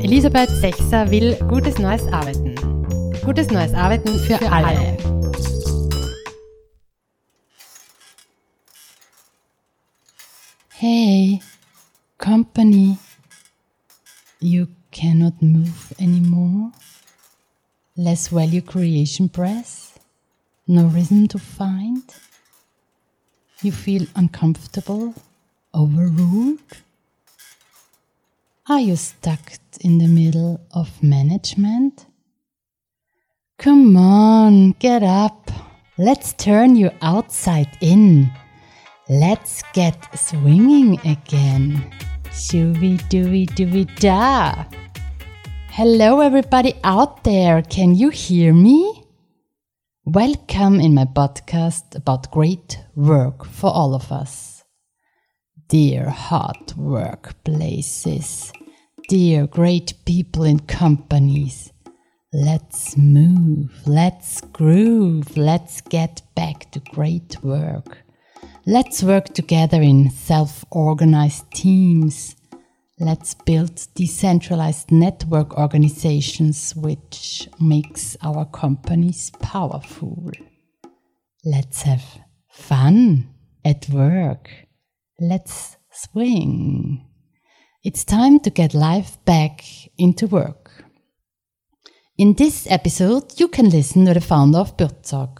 Elisabeth Sechser will gutes neues Arbeiten. Gutes neues Arbeiten für, für alle. alle. Hey, company, you cannot move anymore? Less value creation press? No reason to find? You feel uncomfortable? Overruled? Are you stuck in the middle of management? Come on, get up. Let's turn you outside in. Let's get swinging again. Shooby dooby dooby da. Hello, everybody out there. Can you hear me? Welcome in my podcast about great work for all of us. Dear hot workplaces, dear great people in companies, let's move, let's groove, let's get back to great work. Let's work together in self organized teams. Let's build decentralized network organizations which makes our companies powerful. Let's have fun at work. Let's swing. It's time to get life back into work. In this episode, you can listen to the founder of Buurtzorg,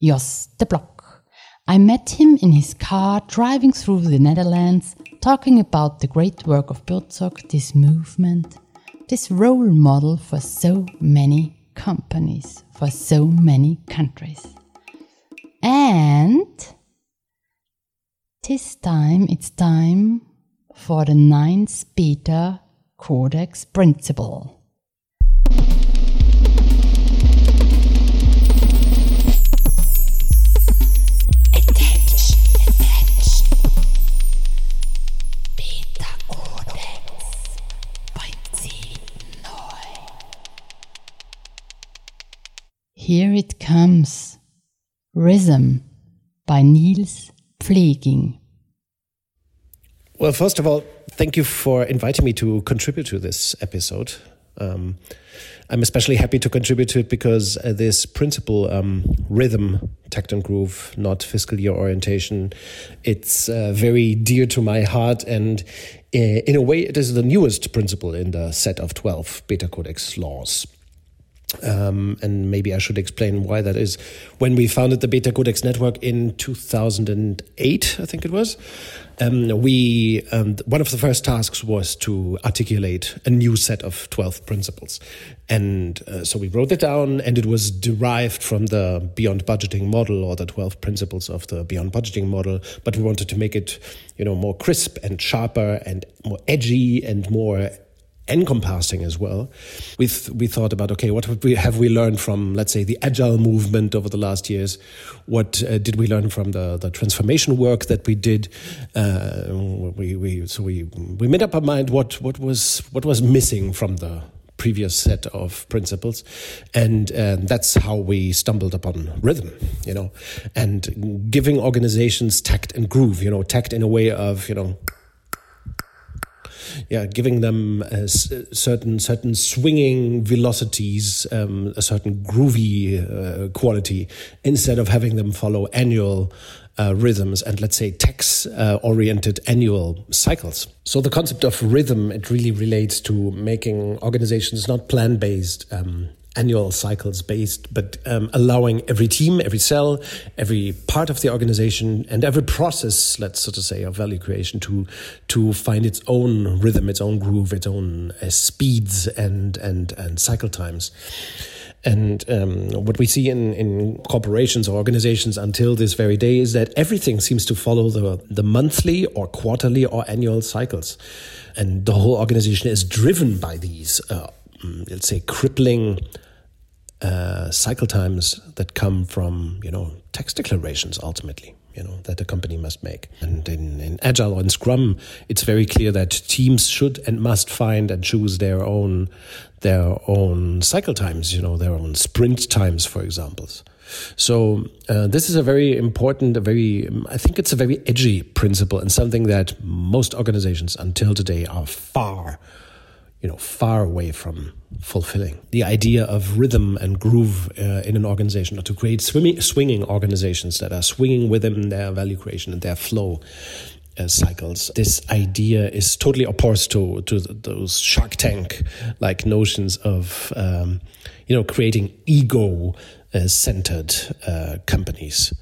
Jos de Blok. I met him in his car driving through the Netherlands, talking about the great work of Buurtzorg, this movement, this role model for so many companies, for so many countries. And this time it's time for the ninth beta codex principle. Attention, attention. Beta. Here it comes. Rhythm by Niels Pflaeging. Well, first of all, thank you for inviting me to contribute to this episode. Um, I'm especially happy to contribute to it because uh, this principle, um, rhythm, tact and groove, not fiscal year orientation, it's uh, very dear to my heart. And uh, in a way, it is the newest principle in the set of 12 Beta Codex laws. Um, and maybe I should explain why that is. When we founded the Beta Codex network in 2008, I think it was, um, we um, one of the first tasks was to articulate a new set of 12 principles. And uh, so we wrote it down, and it was derived from the Beyond Budgeting model or the 12 principles of the Beyond Budgeting model. But we wanted to make it, you know, more crisp and sharper and more edgy and more encompassing as well. We th- we thought about okay, what have we, have we learned from let's say the agile movement over the last years? What uh, did we learn from the the transformation work that we did? Uh, we we so we we made up our mind what what was what was missing from the previous set of principles and uh, that's how we stumbled upon rhythm you know and giving organizations tact and groove you know tact in a way of you know yeah, giving them certain certain swinging velocities, um, a certain groovy uh, quality, instead of having them follow annual uh, rhythms and let's say tax uh, oriented annual cycles. So the concept of rhythm it really relates to making organizations not plan based. Um, annual cycles based, but um, allowing every team, every cell, every part of the organization, and every process, let's sort of say, of value creation to to find its own rhythm, its own groove, its own uh, speeds and and and cycle times. And um, what we see in, in corporations or organizations until this very day is that everything seems to follow the, the monthly or quarterly or annual cycles. And the whole organization is driven by these, uh, mm, let's say, crippling uh, cycle times that come from you know tax declarations ultimately you know that a company must make. And in, in agile or in scrum it's very clear that teams should and must find and choose their own their own cycle times you know their own sprint times for examples So uh, this is a very important, a very, I think it's a very edgy principle and something that most organizations until today are far, you know, far away from fulfilling. The idea of rhythm and groove uh, in an organization, or to create swimming, swinging organizations that are swinging within their value creation and their flow. Uh, cycles. This idea is totally opposed to to those Shark Tank like notions of um, you know creating ego uh, centered uh, companies.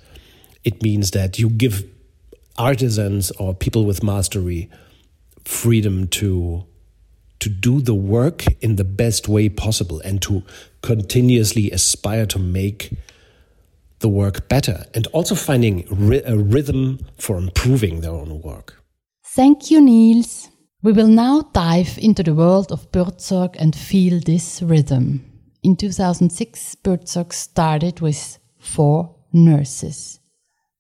It means that you give artisans or people with mastery freedom to to do the work in the best way possible and to continuously aspire to make the work better and also finding a rhythm for improving their own work. Thank you, Niels. We will now dive into the world of Buurtzorg and feel this rhythm. In 2006, Buurtzorg started with four nurses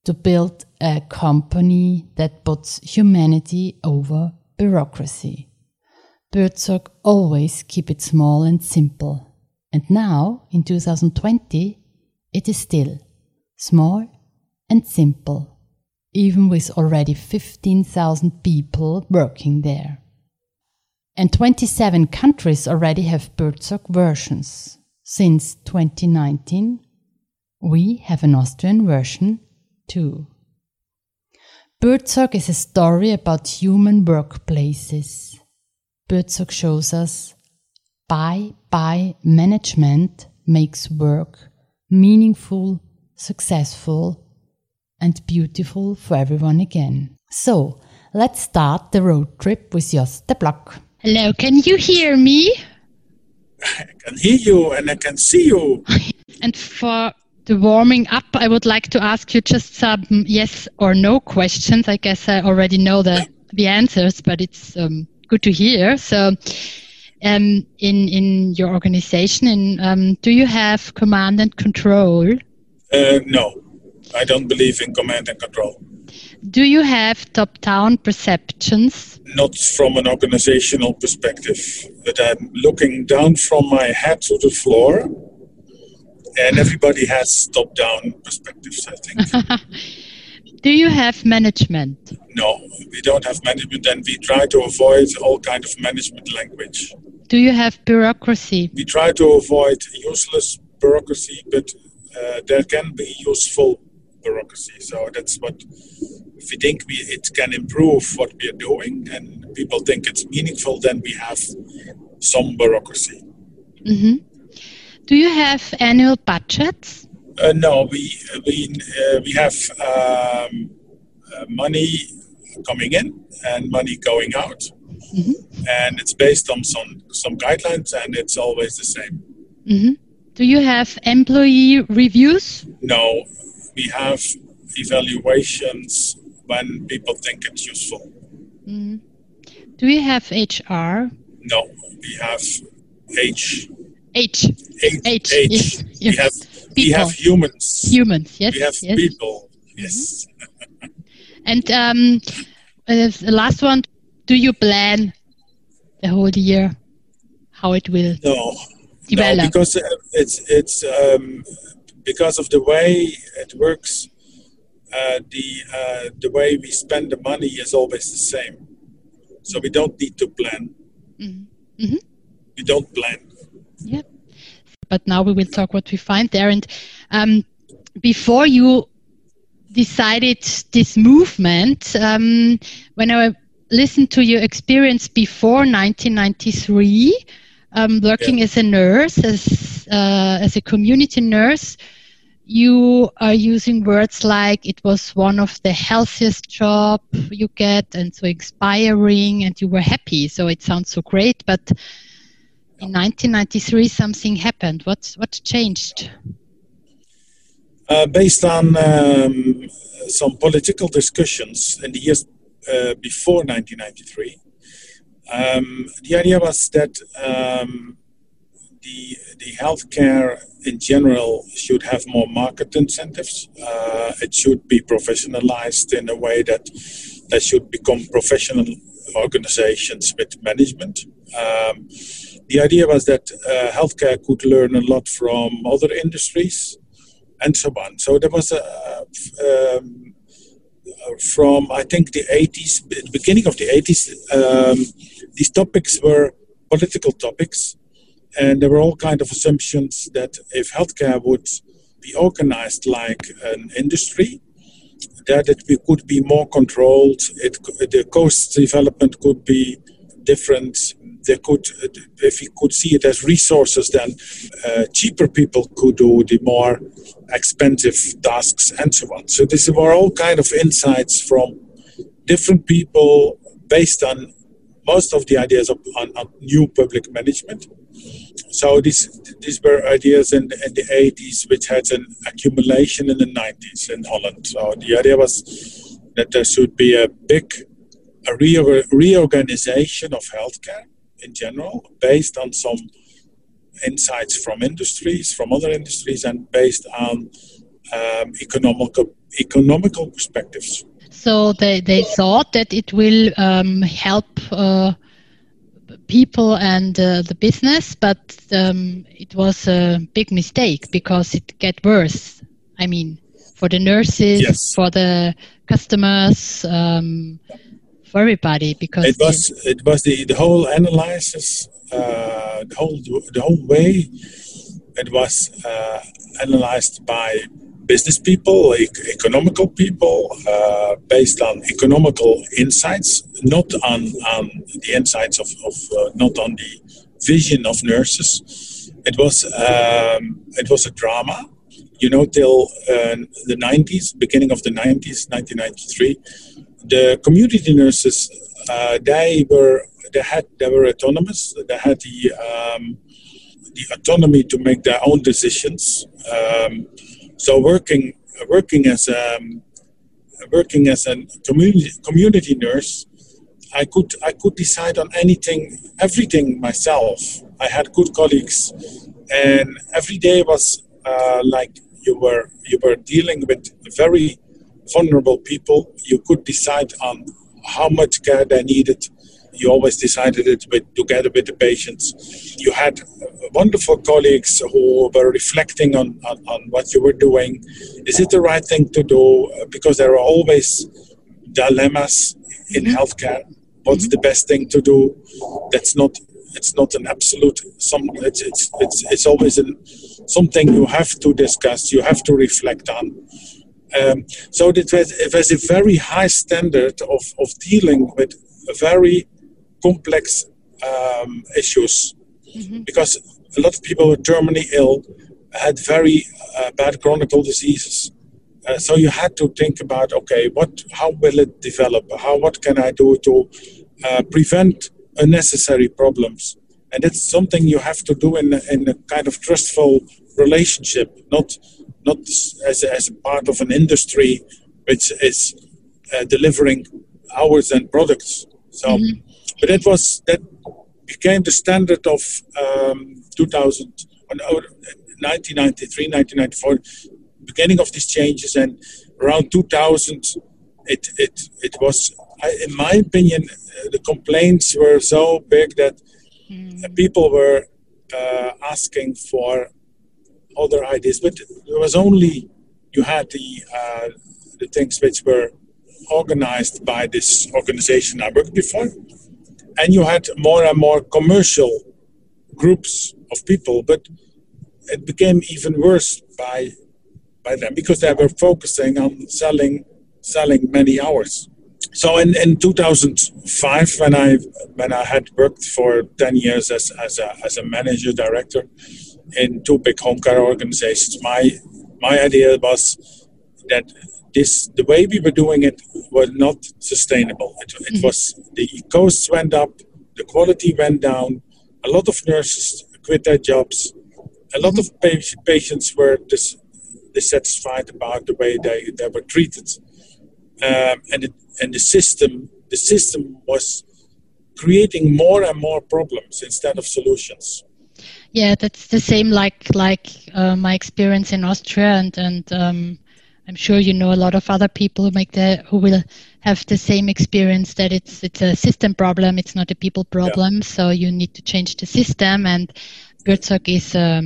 to build a company that puts humanity over bureaucracy. Buurtzorg always keep it small and simple. And now, in 2020, it is still small and simple, even with already 15,000 people working there. And 27 countries already have Buurtzorg versions. Since 2019, we have an Austrian version too. Buurtzorg is a story about human workplaces. Buurtzorg shows us by by management makes work meaningful, successful, and beautiful for everyone again. So let's start the road trip with Jos de Blok. Hello, can you hear me? I can hear you and I can see you. and for the warming up, I would like to ask you just some yes or no questions. I guess I already know the, the answers, but it's um, good to hear. So, um, in in your organization, in, um, do you have command and control? Uh, no, I don't believe in command and control. Do you have top-down perceptions? Not from an organizational perspective, but I'm looking down from my head to the floor, and everybody has top-down perspectives. I think. Do you have management? No, we don't have management, and we try to avoid all kind of management language. Do you have bureaucracy? We try to avoid useless bureaucracy, but uh, there can be useful bureaucracy. So that's what we think we, it can improve what we are doing and people think it's meaningful, then we have some bureaucracy. Mm-hmm. Do you have annual budgets? Uh, no, we we uh, we have um, uh, money coming in and money going out, mm-hmm. and it's based on some some guidelines, and it's always the same. Mm-hmm. Do you have employee reviews? No, we have evaluations when people think it's useful. Mm. Do we have HR? No, we have H. H. H. H. H. Yes. We have we have humans. Humans. Yes. We have yes. people. Yes. Mm-hmm. and um, uh, the last one. Do you plan the whole year how it will no, develop? No, because uh, it's it's um, because of the way it works uh, the uh, the way we spend the money is always the same. So we don't need to plan. Mm-hmm. Mm-hmm. We don't plan. Yep. But now we will talk what we find there. And um, before you decided this movement, um, when I listened to your experience before 1993, um, working yeah. as a nurse, as uh, as a community nurse, you are using words like it was one of the healthiest job you get and so inspiring and you were happy so it sounds so great but in 1993 something happened what what changed uh, based on um, some political discussions in the years uh, before 1993 um, the idea was that um, the the healthcare in general should have more market incentives. Uh, it should be professionalized in a way that they should become professional organizations with management. Um, the idea was that uh, healthcare could learn a lot from other industries and so on. So there was a um, from I think the 80s, the beginning of the 80s. Um, these topics were political topics, and there were all kind of assumptions that if healthcare would be organized like an industry, that it could be more controlled. It the cost development could be different. They could, if you could see it as resources, then uh, cheaper people could do the more expensive tasks and so on. So these were all kind of insights from different people based on most of the ideas of, on, on new public management. So these these were ideas in, in, the 80s, which had an accumulation in the 90s in Holland. So the idea was that there should be a big a re- reorganization of healthcare in general, based on some insights from industries, from other industries, and based on um, economical economical perspectives. So they, they thought that it will um, help uh, people and uh, the business, but um, it was a big mistake because it get worse. I mean, for the nurses, yes. for the customers, um, for everybody. Because it was it was the, the whole analysis, uh, the whole the whole way it was uh, analyzed by business people, economical people, uh, based on economical insights, not on, on the insights of, of uh, not on the vision of nurses. It was um, it was a drama, you know, till uh, the 90s, beginning of the 90s, 1993. The community nurses, uh, they were they had they were autonomous. They had the um, the autonomy to make their own decisions. Um, so working working as a um, working as a community community nurse, I could I could decide on anything, everything myself. I had good colleagues, and every day was uh, like you were you were dealing with very vulnerable people. You could decide on how much care they needed you always decided it with, together with the patients. You had wonderful colleagues who were reflecting on, on, on, what you were doing. Is it the right thing to do? Because there are always dilemmas in mm-hmm. healthcare. What's mm-hmm. the best thing to do? That's not. It's not an absolute. Some. It's it's it's, it's always an, something you have to discuss. You have to reflect on. Um, so it was, it was a very high standard of, of dealing with a very complex um, issues mm-hmm. because a lot of people were terminally ill, had very uh, bad chronic diseases. Uh, so you had to think about okay, what, how will it develop? How, what can I do to uh, prevent unnecessary problems? And it's something you have to do in, in a kind of trustful relationship, not not as, as a part of an industry which is uh, delivering hours and products. So. Mm-hmm but that was that became the standard of um, 2000, 1993, 1994, beginning of these changes, and around 2000, it it it was, in my opinion, the complaints were so big that mm. people were uh, asking for other ideas, but there was only you had the uh, the things which were organized by this organization I worked before and you had more and more commercial groups of people, but it became even worse by by them because they were focusing on selling selling many hours. So in, in 2005, when I when I had worked for 10 years as, as a as a manager director in two big home care organizations, my my idea was that this the way we were doing it was not sustainable. It, it mm-hmm. was the costs went up, the quality went down. A lot of nurses quit their jobs. A lot of mm-hmm. patients were dis- dissatisfied about the way they, they were treated, um, and it, and the system the system was creating more and more problems instead of solutions. Yeah, that's the same like like uh, my experience in Austria and and um, I'm sure you know a lot of other people who make the who will have the same experience that it's it's a system problem. It's not a people problem. Yeah. So you need to change the system. And Buurtzorg is a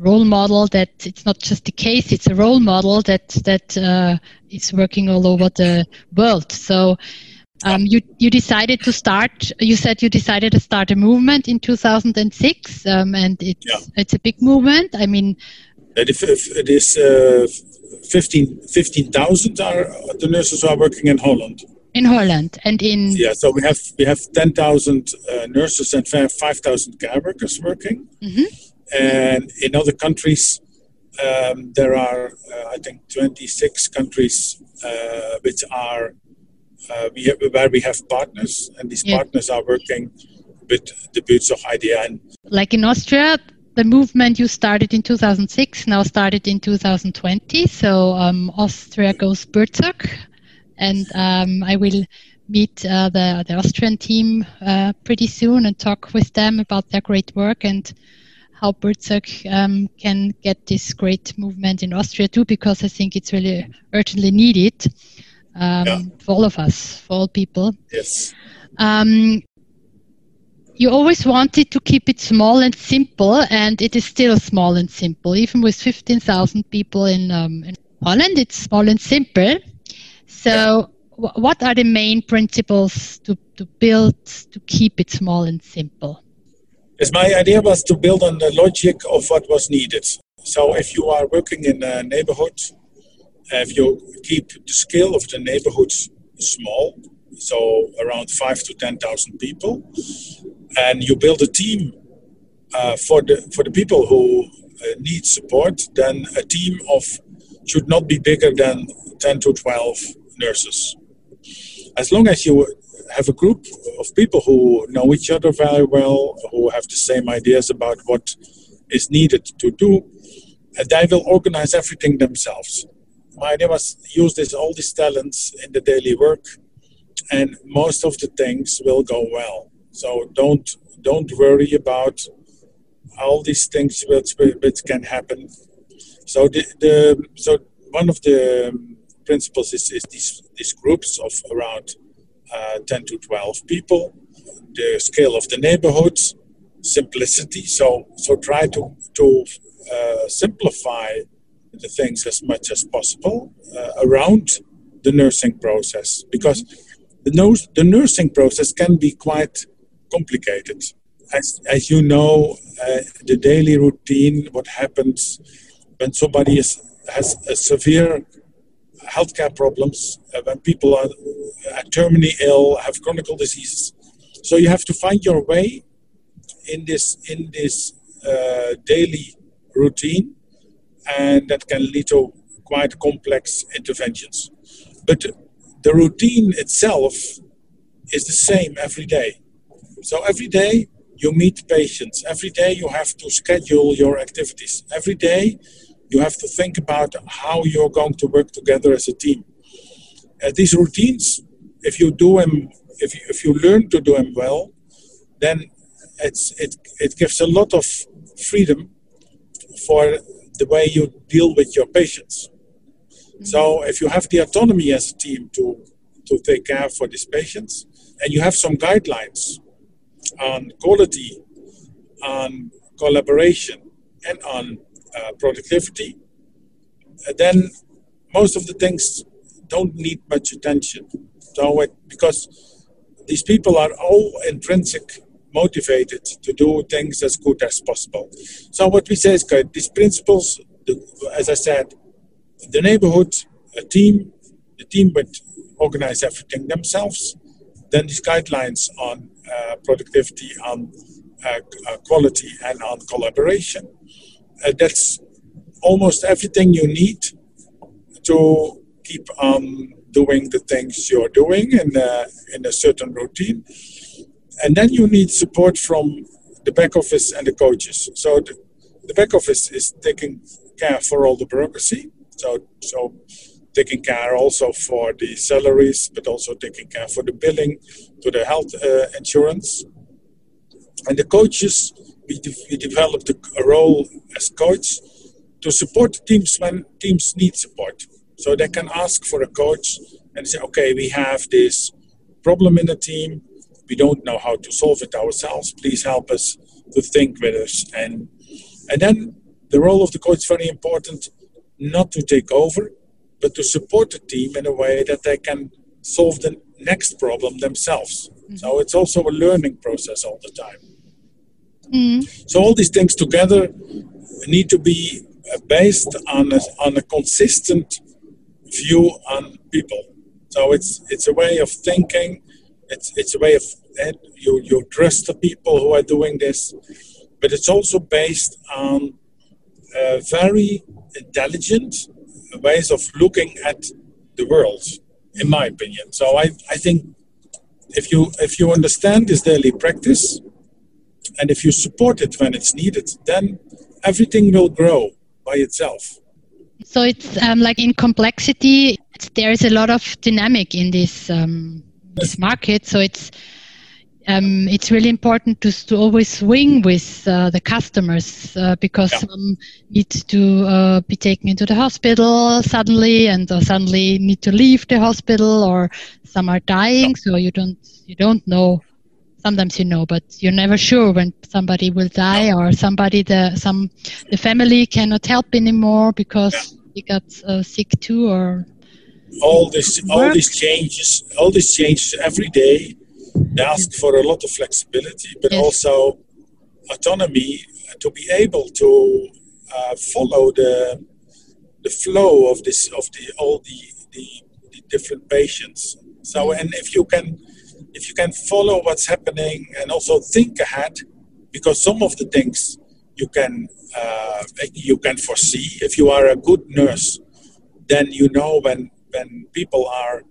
role model that it's not just the case. It's a role model that that uh, is working all over the world. So. Um, you you decided to start. You said you decided to start a movement in 2006, um, and it's yeah. it's a big movement. I mean, it is uh, 15,000 15, are the nurses who are working in Holland. In Holland and in yeah, so we have we have ten thousand uh, nurses and five thousand care workers working, mm-hmm. and in other countries um, there are uh, I think twenty six countries uh, which are uh, we have, where we have partners, and these yeah. partners are working with the Boots of IDN. Like in Austria, the movement you started in 2006 now started in 2020. So um, Austria goes Buurtzorg, and um, I will meet uh, the the Austrian team uh, pretty soon and talk with them about their great work and how Buurtzorg um, can get this great movement in Austria too, because I think it's really urgently needed um, Yeah. for all of us, for all people. Yes. Um, you always wanted to keep it small and simple, and it is still small and simple. Even with 15,000 people in, um, in Holland, it's small and simple. So, wh- what are the main principles to, to build to keep it small and simple? Yes, my idea was to build on the logic of what was needed. So if you are working in a neighborhood, if you keep the scale of the neighborhood small, so around five to ten thousand people, and you build a team uh, for the for the people who uh, need support, then a team of should not be bigger than ten to twelve nurses. As long as you have a group of people who know each other very well, who have the same ideas about what is needed to do, they will organize everything themselves. My idea was use this all these talents in the daily work, and most of the things will go well. So don't don't worry about all these things which, which can happen. So the, the so one of the principles is, is these these groups of around uh, 10 to 12 people, the scale of the neighborhoods, simplicity. So, so try to, to uh, simplify the things as much as possible uh, around the nursing process because the, nurse, the nursing process can be quite complicated. As, as you know, uh, the daily routine, what happens when somebody is, has a severe healthcare problems, uh, when people are, are terminally ill, have chronic diseases. So you have to find your way in this in this uh, daily routine, and that can lead to quite complex interventions. But the routine itself is the same every day. So every day you meet patients. Every day you have to schedule your activities. Every day you have to think about how you're going to work together as a team. Uh, these routines, if you do them, if you, if you learn to do them well, then it's it it gives a lot of freedom for the way you deal with your patients. So if you have the autonomy as a team to to take care for these patients, and you have some guidelines on quality, on collaboration, and on uh, productivity, uh, then most of the things don't need much attention. So it, because these people are all intrinsic motivated to do things as good as possible. So what we say is good. These principles, the, as I said, the neighborhood, a team, the team would organize everything themselves. Then these guidelines on productivity, on uh, uh, quality, and on collaboration. Uh, that's almost everything you need to keep on doing the things you're doing in a, in a certain routine. And then you need support from the back office and the coaches. So the, the back office is taking care for all the bureaucracy. So, so taking care also for the salaries, but also taking care for the billing, to the health uh, insurance. And the coaches, we, de- we developed a, role as coach to support teams when teams need support. So they can ask for a coach and say, okay, we have this problem in the team. We don't know how to solve it ourselves. Please help us to think with us. And, and then the role of the coach is very important not to take over, but to support the team in a way that they can solve the next problem themselves. Mm-hmm. So it's also a learning process all the time. Mm-hmm. So all these things together need to be uh, based on a, on a consistent view on people. So it's it's a way of thinking. It's it's a way of you you trust the people who are doing this, but it's also based on uh, very intelligent ways of looking at the world, in my opinion. So I, I think if you if you understand this daily practice, and if you support it when it's needed, then everything will grow by itself. So it's um, like in complexity, there is a lot of dynamic in this um, this market. So it's um, it's really important to, to always swing with uh, the customers uh, because yeah. some need to uh, be taken into the hospital suddenly and suddenly need to leave the hospital or some are dying yeah. so you don't you don't know sometimes you know but you're never sure when somebody will die or somebody the some the family cannot help anymore because yeah. he got uh, sick too or all this all these changes all these changes every day they ask for a lot of flexibility, but yes. also autonomy to be able to uh, follow the the flow of this of the all the, the, the different patients. So, mm. and if you can if you can follow what's happening and also think ahead, because some of the things you can uh, you can foresee. If you are a good nurse, then you know when when people are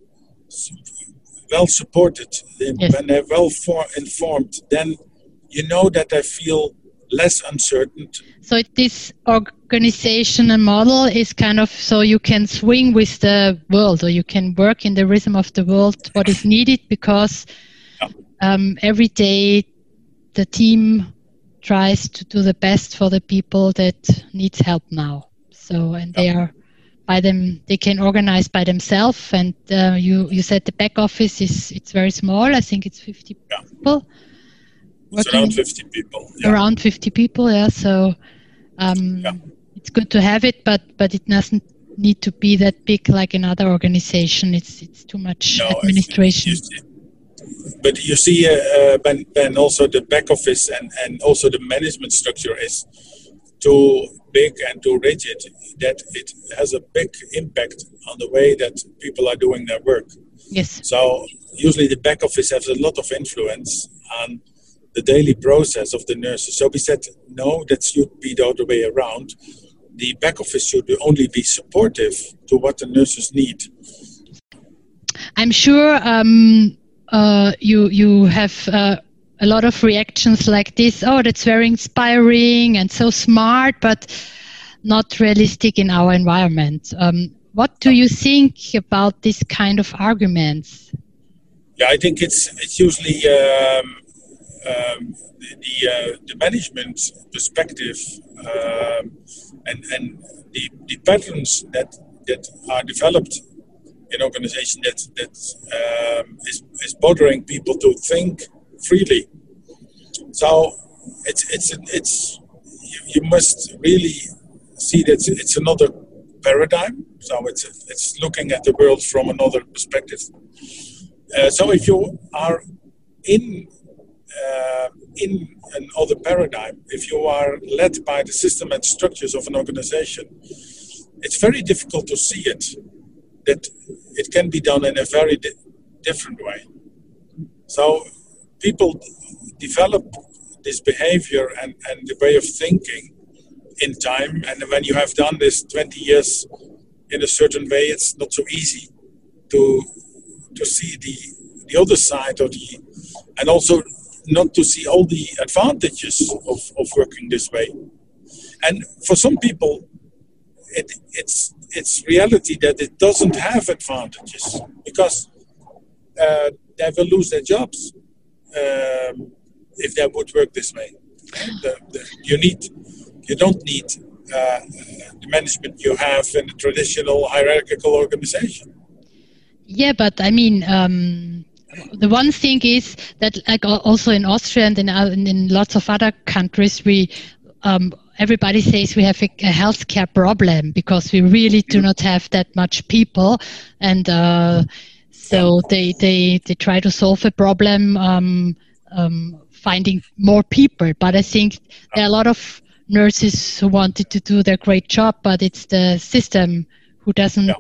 well supported, yes. when they're well for, informed, then you know that they feel less uncertain. So this organizational model is kind of so you can swing with the world, or you can work in the rhythm of the world, what is needed, because yeah. um, every day the team tries to do the best for the people that needs help now. So and yeah. they are by them they can organize by themselves and uh, you you said the back office is it's very small i think it's 50 yeah. people it's around 50 people yeah. around 50 people yeah so um, yeah. it's good to have it but but it doesn't need to be that big like another organization it's it's too much no, administration but you see uh, uh, when, when also the back office and, and also the management structure is too big and too rigid that it has a big impact on the way that people are doing their work. Yes. So usually the back office has a lot of influence on the daily process of the nurses. So we said no, that should be the other way around. The back office should only be supportive to what the nurses need. I'm sure um, uh, you you have. Uh, a lot of reactions like this oh that's very inspiring and so smart but not realistic in our environment um, what do you think about this kind of arguments yeah i think it's it's usually um, um, the uh, the management perspective um, and and the, the patterns that that are developed in organization that that um, is, is bothering people to think freely. So it's it's it's you, you must really see that it's another paradigm. So it's it's looking at the world from another perspective. Uh, so if you are in uh, in another paradigm, if you are led by the system and structures of an organization, it's very difficult to see it. That it can be done in a very di- different way. So people develop this behavior and, and the way of thinking in time. And when you have done this 20 years in a certain way, it's not so easy to to see the the other side of the and also not to see all the advantages of, of working this way. And for some people, it, it's it's reality that it doesn't have advantages because uh, they will lose their jobs um, if that would work this way. The, the, you need, you don't need uh, the management you have in a traditional hierarchical organization. Yeah, but I mean, um, the one thing is that, like also in Austria and in, uh, in lots of other countries, we um, everybody says we have a, a healthcare problem because we really do not have that much people, and uh, so they, they they try to solve a problem um, um, finding more people. But I think there are a lot of nurses who wanted to do their great job, but it's the system who doesn't yeah.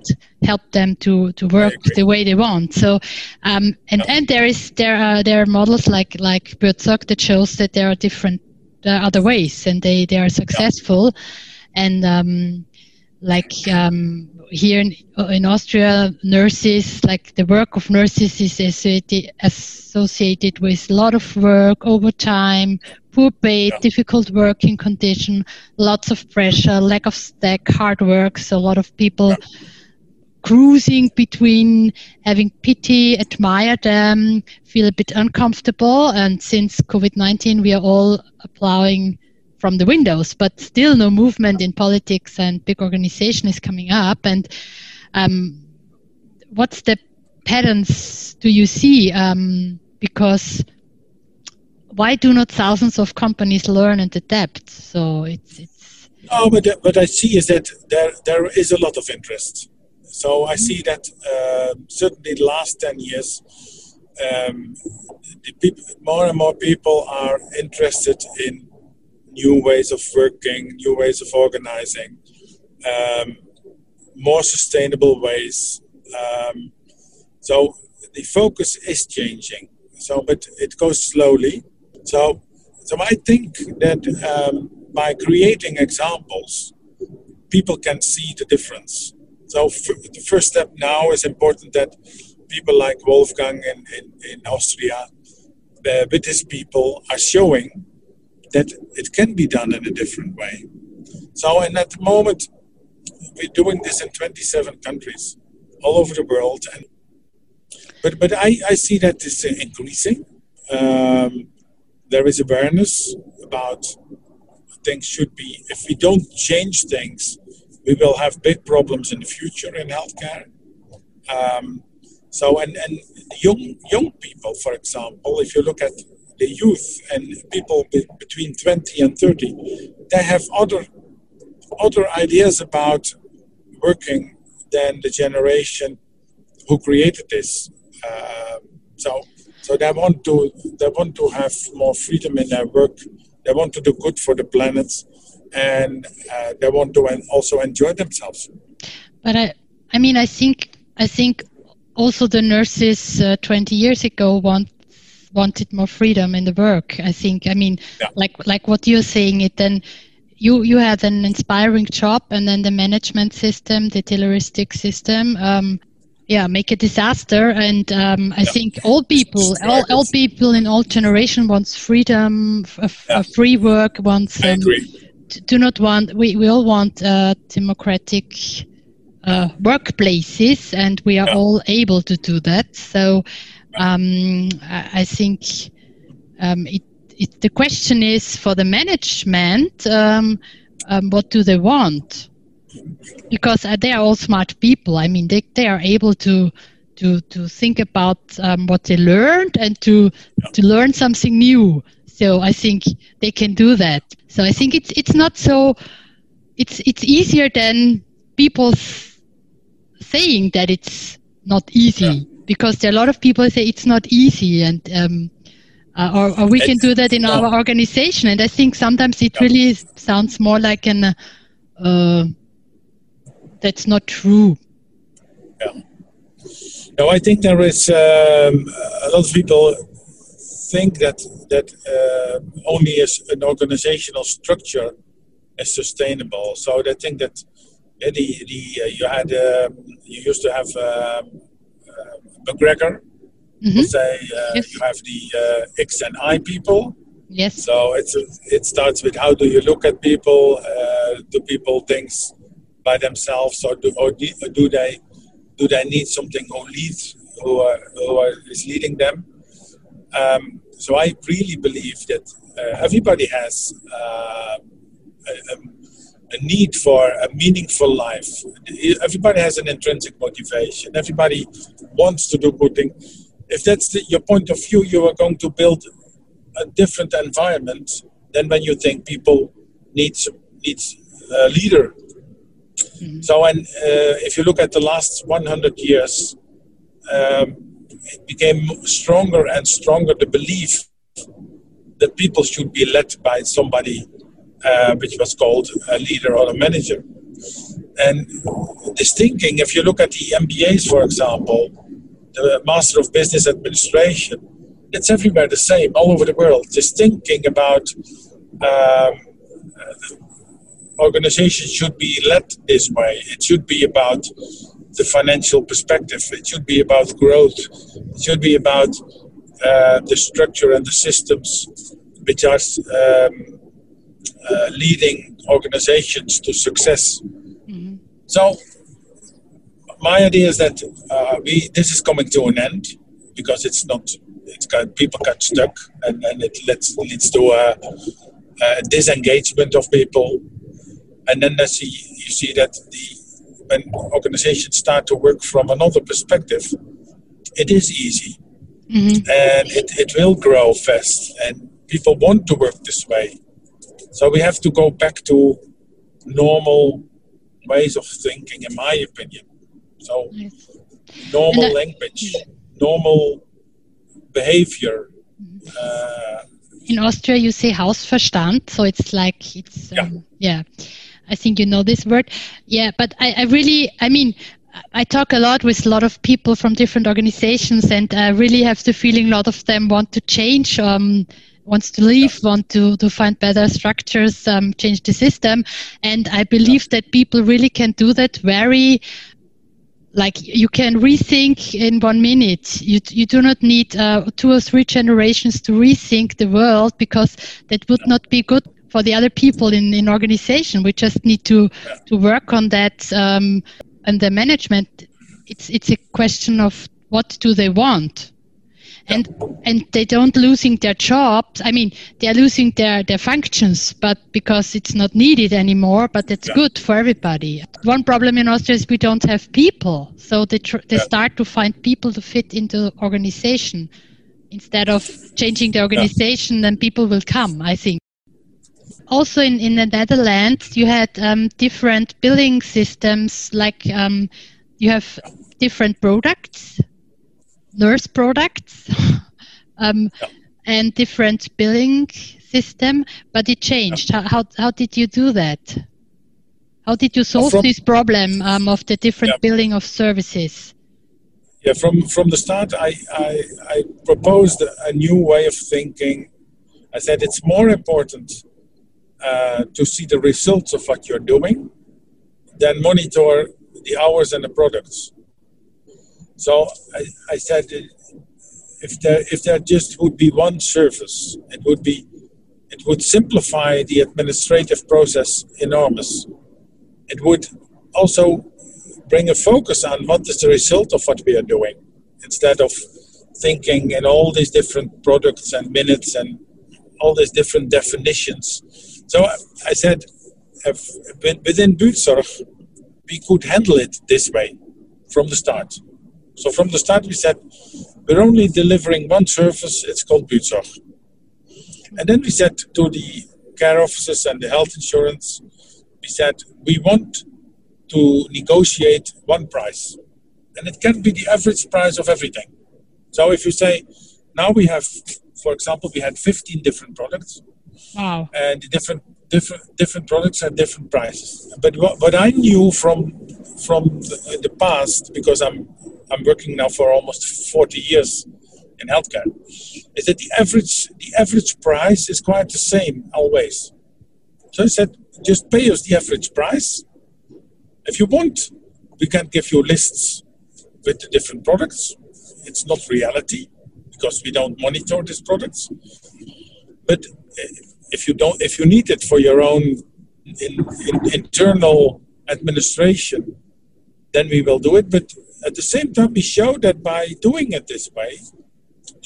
help them to, to work the way they want. So, um, and yeah. and there is there are there are models like like Buurtzorg that shows that there are different uh, other ways, and they they are successful, yeah. and um, like um, here in, in Austria, nurses like the work of nurses is associated with a lot of work, overtime, poor pay, yeah. difficult working condition, lots of pressure, lack of stack, hard work. So a lot of people yeah. cruising between having pity, admire them, feel a bit uncomfortable. And since COVID 19, we are all applying from the windows, but still no movement in politics and big organization is coming up. And um, what's the patterns do you see? Um, because why do not thousands of companies learn and adapt? So it's it's. No, but what I see is that there there is a lot of interest. So I see that uh, certainly the last ten years, um, people, more and more people are interested in new ways of working, new ways of organizing, um, more sustainable ways. Um, so the focus is changing. So, but it goes slowly. So, so I think that um, by creating examples, people can see the difference. So f- the first step now is important that people like Wolfgang in, in, in Austria, uh, with his people, are showing that it can be done in a different way. So, and at the moment, we're doing this in 27 countries all over the world. And, but but I, I see that it's increasing. Um, there is awareness about things should be if we don't change things we will have big problems in the future in healthcare um, so and, and young young people for example if you look at the youth and people be, between 20 and 30 they have other other ideas about working than the generation who created this uh, so so they want to they want to have more freedom in their work. They want to do good for the planet, and uh, they want to also enjoy themselves. But I, I mean, I think I think also the nurses uh, 20 years ago want wanted more freedom in the work. I think. I mean, yeah. like like what you're saying. It then you you had an inspiring job, and then the management system, the tayloristic system. Um, yeah make a disaster and um, i think all people all, all people in all generation wants freedom f- yeah. free work wants um, do not want we, we all want uh, democratic uh, workplaces and we are yeah. all able to do that so um, I, think um, it, it, the question is for the management um, um, what do they want because uh, they are all smart people. I mean, they, they are able to to to think about um, what they learned and to to learn something new. So I think they can do that. So I think it's it's not so. It's it's easier than people saying that it's not easy yeah. Because there are a lot of people say it's not easy and. Um, uh, or, or, we can do that in our organization, and I think sometimes it yeah. really sounds more like an uh, that's not true. Yeah. No, I think there is um, a lot of people think that that uh, only as an organizational structure is sustainable. So they think that uh, the the uh, you had um, you used to have um, uh, McGregor. Mm-hmm. Say uh, yes. you have the uh, X and I people. Yes. So it's it starts with how do you look at people? do people things by themselves, or do, or do they do they need something who leads who, are, who are, is leading them? Um, so I really believe that uh, everybody has uh, a, a, need for a meaningful life. Everybody has an intrinsic motivation. Everybody wants to do good things. If that's the, your point of view, you are going to build a different environment than when you think people need needs a leader. Mm-hmm. So, when uh, if you look at the last 100 years, um, it became stronger and stronger the belief that people should be led by somebody uh, which was called a leader or a manager. And this thinking, if you look at the MBAs, for example, the Master of Business Administration, it's everywhere the same, all over the world. This thinking about um, organizations should be led this way. It should be about the financial perspective. It should be about growth. It should be about uh, the structure and the systems which are um, uh, leading organizations to success. Mm-hmm. So, my idea is that uh, we this is coming to an end because it's not. It's got people got stuck, and, and it leads leads to a, a disengagement of people, and then I see you see that the when organizations start to work from another perspective, it is easy. Mm-hmm. And it, it will grow fast. And people want to work this way. So we have to go back to normal ways of thinking, in my opinion. So, normal language, normal behavior. Uh, in Austria, you say Hausverstand, so it's like it's um, yeah. yeah. I think you know this word. Yeah, but I, I really, I mean, I talk a lot with a lot of people from different organizations, and I really have the feeling a lot of them want to change, um, wants to leave, want to, to find better structures, um, change the system. And I believe that people really can do that very like you can rethink in one minute. You, you do not need uh, two or three generations to rethink the world because that would not be good for the other people in in organization. We just need to to work on that um, and the management. It's it's a question of what do they want and and they don't losing their jobs i mean they're losing their their functions but because it's not needed anymore but it's yeah. good for everybody one problem in austria is we don't have people so they tr- they yeah. start to find people to fit into the organization instead of changing the organization yeah. then people will come i think also in, in the Netherlands, you had um, different billing systems, like um, you have different products, nurse products, um, and different billing system, but it changed. How, how, how did you do that? How did you solve from, this problem um, of the different yeah. billing of services? Yeah, from, from the start, I, I, I proposed a new way of thinking. I said it's more important uh, to see the results of what you're doing, than monitor the hours and the products. So I, I said if there if there just would be one service, it would be it would simplify the administrative process enormous. It would also bring a focus on what is the result of what we are doing instead of thinking in all these different products and minutes and all these different definitions so I said, within Buurtzorg, we could handle it this way from the start. So from the start, we said, we're only delivering one service, it's called Buurtzorg. And then we said to the care offices and the health insurance, we said, we want to negotiate one price. And it can be the average price of everything. So if you say, now we have, for example, we had 15 different products Wow. And the different different different products have different prices. But what, what I knew from from the, the past, because I'm I'm working now for almost 40 years in healthcare, is that the average the average price is quite the same always. So I said, just pay us the average price. If you want, we can give you lists with the different products. It's not reality because we don't monitor these products. But eh, if you don't if you need it for your own in, in, internal administration then we will do it. But at the same time we show that by doing it this way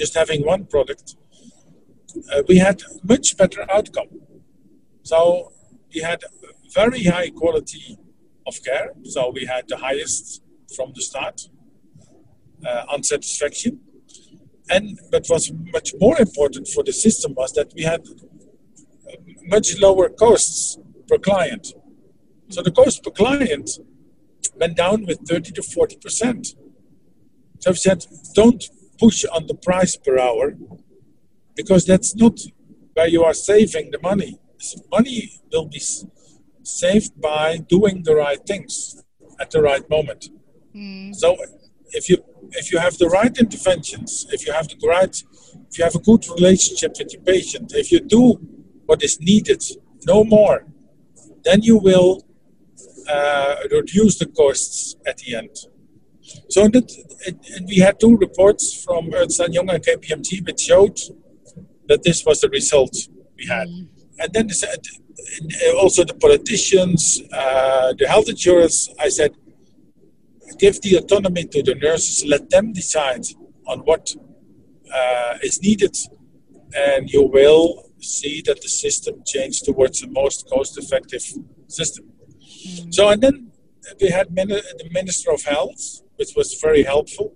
just having one product uh, we had much better outcome. So we had very high quality of care. So we had the highest from the start uh, on satisfaction. And but was much more important for the system was that we had much lower costs per client. So the cost per client went down with 30 to 40 percent. So we said, don't push on the price per hour because that's not where you are saving the money. Money will be saved by doing the right things at the right moment. Mm. So if you if you have the right interventions, if you have the right, if you have a good relationship with your patient, if you do what is needed, no more, then you will uh, reduce the costs at the end. So that, and we had two reports from Ernst & Young and KPMG which showed that this was the result we had. Mm. And then also the politicians, uh, the health insurers, I said, give the autonomy to the nurses, let them decide on what uh, is needed, and you will see that the system change towards the most cost effective system. Mm. So, and then we had the Minister of Health, which was very helpful.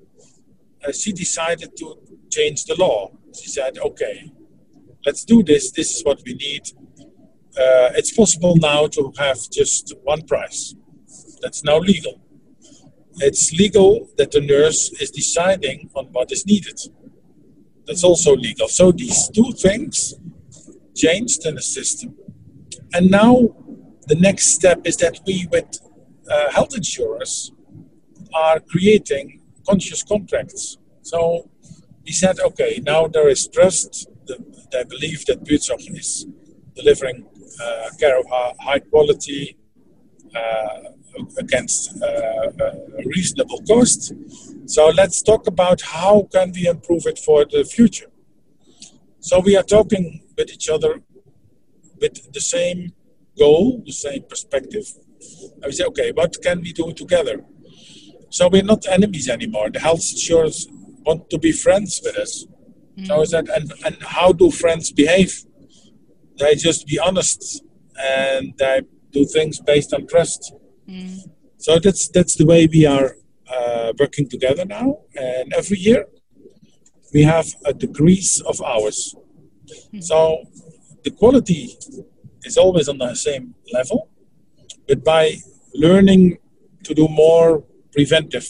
Uh, she decided to change the law. She said, okay, let's do this. This is what we need. Uh, it's possible now to have just one price. That's now legal. It's legal that the nurse is deciding on what is needed. That's also legal. So these two things changed in the system. And now the next step is that we, with uh, health insurers, are creating conscious contracts. So we said, okay, now there is trust. They believe that Buurtzorg is delivering uh, care of high quality uh, against uh, a reasonable cost. So let's talk about how can we improve it for the future. So we are talking with each other with the same goal, the same perspective. And we say, okay, what can we do together? So we're not enemies anymore. The health insurers want to be friends with us. Mm. So is that and, and how do friends behave? They just be honest and they do things based on trust. Mm. So that's that's the way we are uh, working together now. And every year we have a decrease of hours. Mm. So the quality is always on the same level, but by learning to do more preventive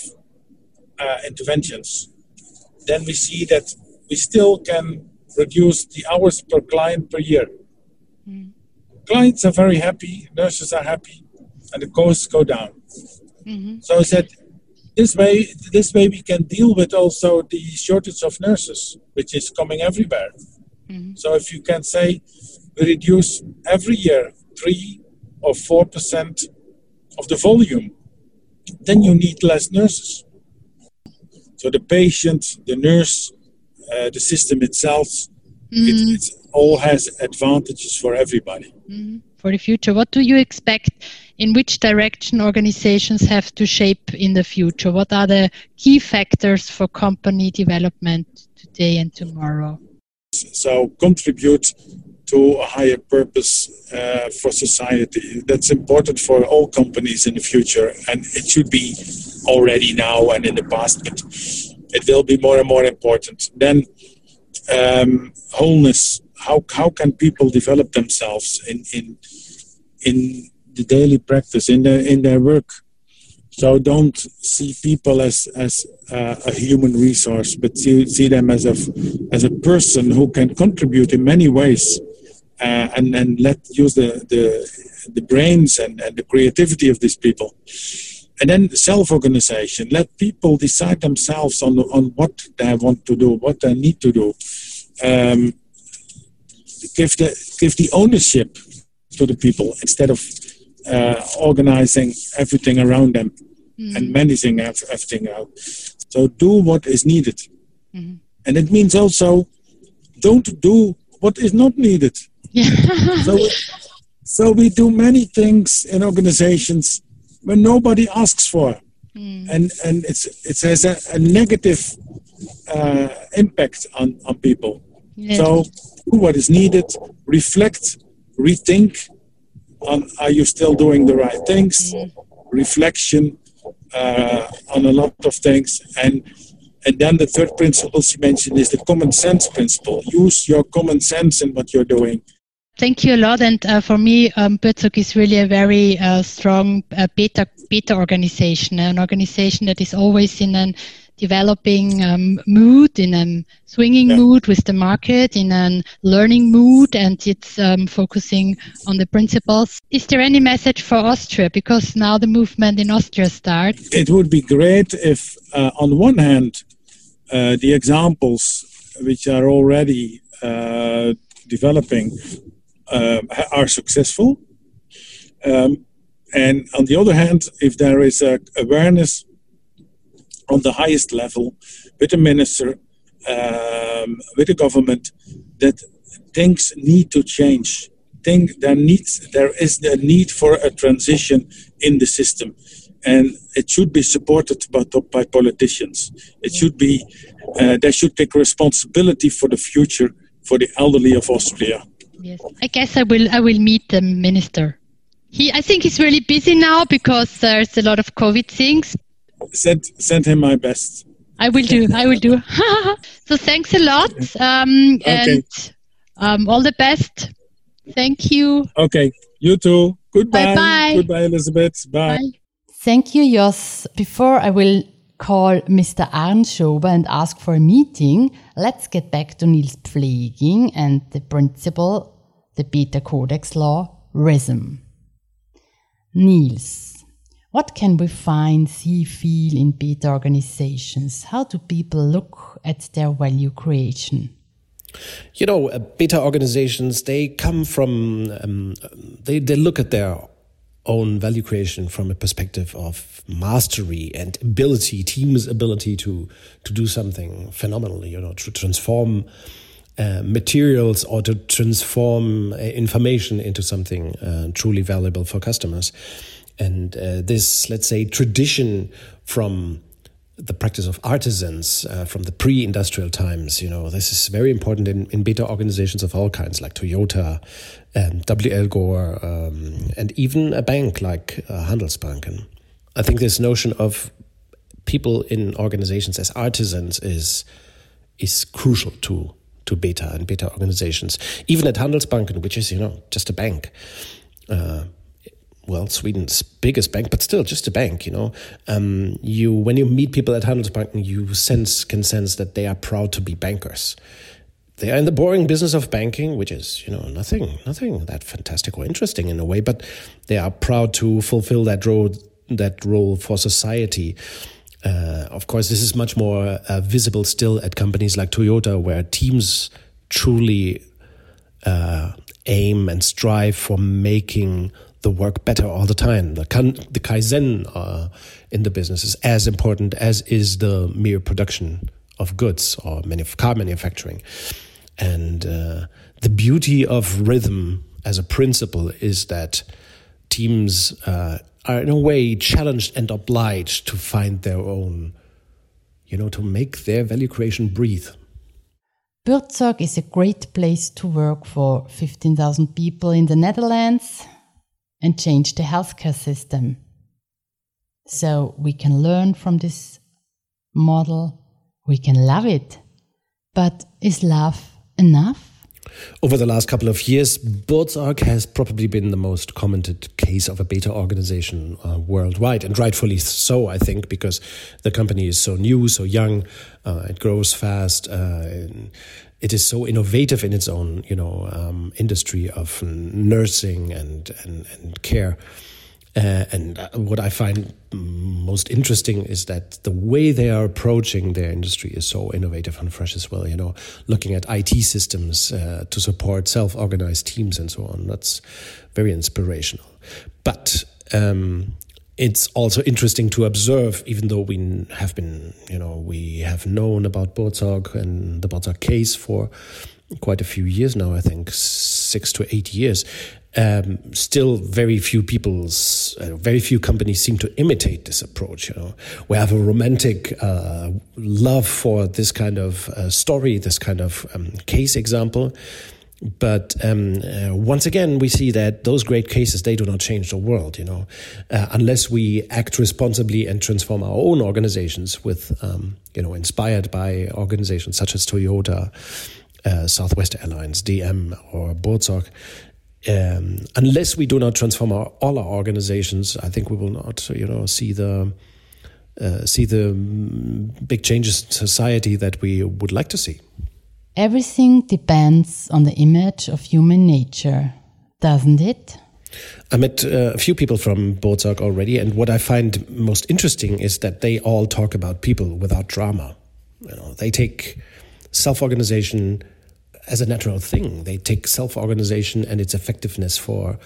uh, interventions, then we see that we still can reduce the hours per client per year. Mm. Clients are very happy, nurses are happy, and the costs go down. Mm-hmm. So I said, this way, this way we can deal with also the shortage of nurses, which is coming everywhere. Mm-hmm. So if you can say we reduce every year three or four percent of the volume, then you need less nurses. So the patient, the nurse, uh, the system itself, mm-hmm. it, all has advantages for everybody. Mm-hmm. For the future, what do you expect in which direction organizations have to shape in the future? What are the key factors for company development today and tomorrow? So, contribute to a higher purpose uh, for society. That's important for all companies in the future, and it should be already now and in the past, but it will be more and more important. Then, um, wholeness. How, how can people develop themselves in, in, in the daily practice in their in their work. So don't see people as as uh, a human resource, but see, see them as a as a person who can contribute in many ways, uh, and and let use the the the brains and, and the creativity of these people. And then self-organization. Let people decide themselves on on what they want to do, what they need to do. Um, give the give the ownership to the people instead of uh, organizing everything around them mm-hmm. and managing everything out. So do what is needed. Mm-hmm. And it means also don't do what is not needed. Yeah. so, so we do many things in organizations when nobody asks for. Mm. And and it's it has a, a negative uh, impact on, on people. Yeah. So do what is needed, reflect, rethink, on are you still doing the right things, reflection uh, on a lot of things, and and then the third principle she mentioned is the common sense principle. Use your common sense in what you're doing. Thank you a lot. And uh, for me, um, is really a very uh, strong uh, beta beta organization, an organization that is always in a developing um, mood, in a swinging yeah. mood with the market, in a learning mood, and it's um, focusing on the principles. Is there any message for Austria? Because now the movement in Austria starts. It would be great if, uh, on one hand, uh, the examples which are already uh, developing uh, are successful. Um, and on the other hand, if there is a awareness on the highest level with the minister, um, with the government, that things need to change. Think there needs there is the need for a transition in the system, and it should be supported by, by politicians. It should be uh, they should take responsibility for the future for the elderly of Austria. Yes, I guess I will. I will meet the minister. He, I think he's really busy now because there's a lot of COVID things. Send send him my best. I will do. I will do. so thanks a lot, um, okay. and um, all the best. Thank you. Okay, you too. Goodbye. Bye-bye. Goodbye, Elisabeth. Bye. Bye. Thank you, Jos. Before I will call Mr. Anschober and ask for a meeting, let's get back to Niels Pflaeging and the principle, the Beta Codex law, rhythm. Niels, what can we find, see, feel in beta organizations? How do people look at their value creation? You know, uh, beta organizations, they come from, um, they, they look at their own value creation from a perspective of mastery and ability, team's ability to to do something phenomenally, you know, to transform uh, materials or to transform uh, information into something uh, truly valuable for customers. And uh, this, let's say, tradition from the practice of artisans uh, from the pre-industrial times. You know, this is very important in, in beta organizations of all kinds, like Toyota, um, WL Gore, um, and even a bank like uh, Handelsbanken. I think this notion of people in organizations as artisans is is crucial to to beta and beta organizations. Even at Handelsbanken, which is you know just a bank. Uh, well, Sweden's biggest bank, but still just a bank, you know. Um, you when you meet people at Handelsbanken, you sense can sense that they are proud to be bankers. They are in the boring business of banking, which is you know nothing, nothing that fantastic or interesting in a way, but they are proud to fulfill that role, that role for society. Uh, of course, this is much more uh, visible still at companies like Toyota, where teams truly uh, aim and strive for making the work better all the time. The, kan, the kaizen uh, in the business is as important as is the mere production of goods or manuf- car manufacturing. And uh, the beauty of rhythm as a principle is that teams uh, are in a way challenged and obliged to find their own, you know, to make their value creation breathe. Buurtzorg is a great place to work for 15,000 people in the Netherlands and change the healthcare system. So we can learn from this model, we can love it. But is love enough? Over the last couple of years, Buurtzorg has probably been the most commented case of a beta organization uh, worldwide, and rightfully so, I think, because the company is so new, so young, uh, it grows fast. Uh, it is so innovative in its own, you know, um, industry of nursing and and, and care. Uh, and uh, what I find most interesting is that the way they are approaching their industry is so innovative and fresh as well. You know, looking at IT systems uh, to support self-organized teams and so on. That's very inspirational. But um, it's also interesting to observe, even though we have been, you know, we have known about Buurtzorg and the Buurtzorg case for quite a few years now, I think six to eight years. Um, still, very few people's, uh, very few companies seem to imitate this approach. You know, we have a romantic uh, love for this kind of uh, story, this kind of um, case example, but um, uh, once again, we see that those great cases they do not change the world. You know, uh, unless we act responsibly and transform our own organizations with, um, you know, inspired by organizations such as Toyota. uh, Southwest Airlines, DM, or Buurtzorg. Um, unless we do not transform our, all our organizations, I think we will not, you know, see the uh, see the mm, big changes in society that we would like to see. Everything depends on the image of human nature, doesn't it? I met uh, a few people from Buurtzorg already, and what I find most interesting is that they all talk about people without drama. You know, they take self-organization as a natural thing. They take self-organization and its effectiveness for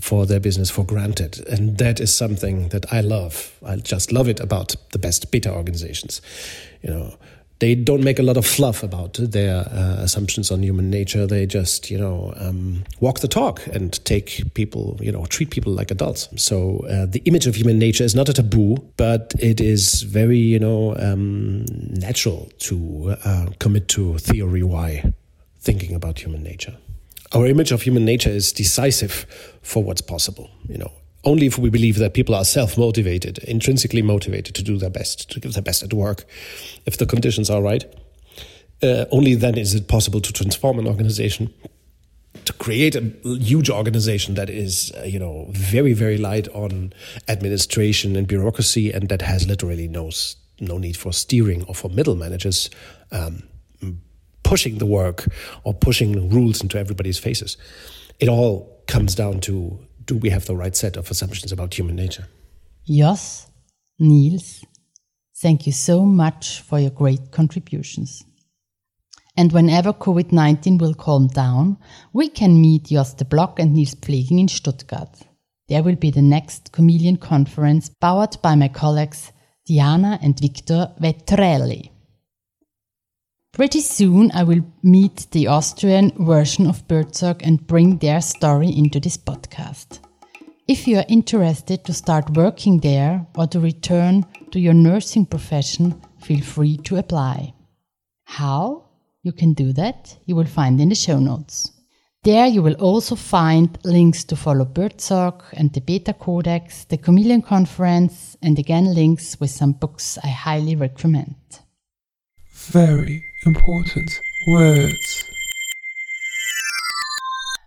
for their business for granted, and that is something that I love. I just love it about the best beta organizations. You know, they don't make a lot of fluff about their uh, assumptions on human nature. They just, you know, um, walk the talk and take people, you know, treat people like adults. So uh, the image of human nature is not a taboo, but it is very, you know, um, natural to uh, commit to theory Y, thinking about human nature. Our image of human nature is decisive for what's possible. You know, only if we believe that people are self motivated, intrinsically motivated to do their best, to give their best at work, if the conditions are right, uh, only then is it possible to transform an organization, to create a huge organization that is, uh, you know, very, very light on administration and bureaucracy and that has literally no, no need for steering or for middle managers. Um, pushing the work or pushing rules into everybody's faces. It all comes down to do we have the right set of assumptions about human nature? Jos, Niels, thank you so much for your great contributions. And whenever COVID 19 will calm down, we can meet Jos de Blok and Niels Pflaeging in Stuttgart. There will be the next Chameleon conference powered by my colleagues Diana and Victor Vetrelli. Pretty soon I will meet the Austrian version of Buurtzorg and bring their story into this podcast. If you are interested to start working there or to return to your nursing profession, feel free to apply. How? You can do that, you will find in the show notes. There you will also find links to follow Buurtzorg and the Beta Codex, the Chameleon Conference, and again links with some books I highly recommend. Very important words.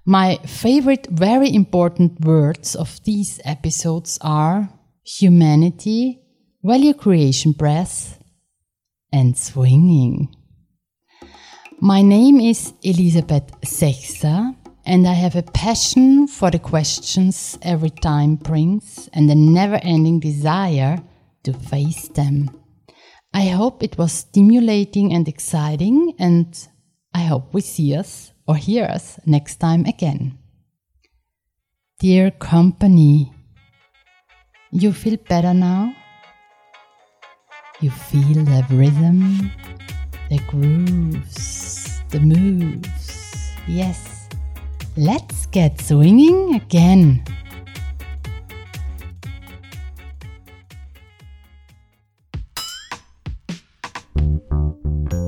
My favorite, very important words of these episodes are humanity, value creation breath, and swinging. My name is Elisabeth Sechser, and I have a passion for the questions every time brings and a never ending desire to face them. I hope it was stimulating and exciting, and I hope we see us or hear us next time again. Dear company, you feel better now? You feel the rhythm, the grooves, the moves. Yes, let's get swinging again.